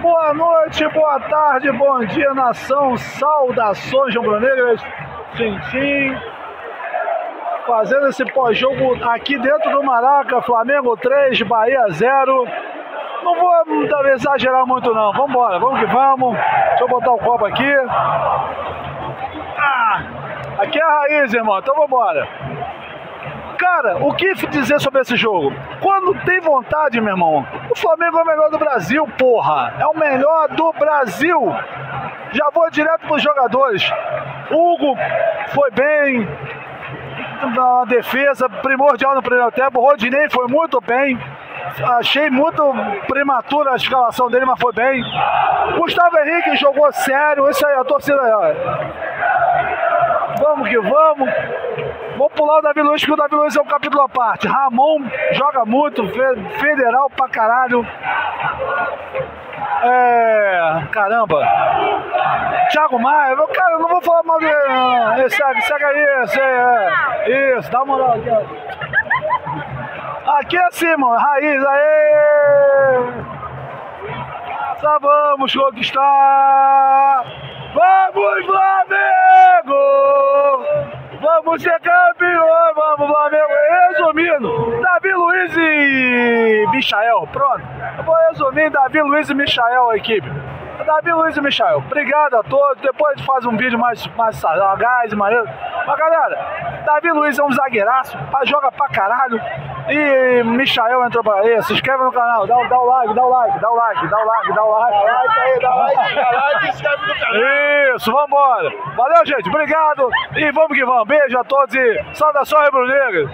boa noite, boa tarde, bom dia, nação. Saudações rubro-negras. Tintim. Fazendo esse pós-jogo aqui dentro do Maraca, Flamengo 3, Bahia 0. Não vou exagerar muito não. Vamos embora, vamos que vamos. Deixa eu botar o copo aqui. Ah, aqui é a raiz, irmão. Então vamos embora. Cara, o que dizer sobre esse jogo? Quando tem vontade, meu irmão, o Flamengo é o melhor do Brasil, porra. É o melhor do Brasil. Já vou direto pros jogadores. Hugo foi bem na defesa, primordial no primeiro tempo. Rodinei foi muito bem. Achei muito prematura a escalação dele, mas foi bem. Gustavo Henrique jogou sério. Isso aí, a torcida. Vamos que vamos. Vou pular o Davi Luiz, porque o Davi Luiz é um capítulo à parte. Ramon joga muito, federal pra caralho. É. Caramba. Thiago Maia, cara, eu não vou falar mal dele. Segue, segue aí, segue, é. Isso, dá uma moral aqui. Aqui é assim, mano, raiz, aê! Só vamos conquistar! Vamos, Flamengo! Vamos ser campeões, vamos, Flamengo! Resumindo, Davi Luiz e Michael, pronto. Eu vou resumir Davi Luiz e Michael, a equipe. Davi Luiz e Michael, obrigado a todos. Depois a gente faz um vídeo mais, mais sagaz, maneiro. Mas galera, Davi Luiz é um zagueiraço, joga pra caralho. E Michael entrou pra aí, se inscreve no canal, dá, dá o like, dá o like, dá o like, dá o like, dá o like. Dá like aí, dá like, dá like e inscreve no canal. Isso, vambora. Valeu, gente, obrigado. E vamos que vamos. Beijo a todos e saudações rubro-negras.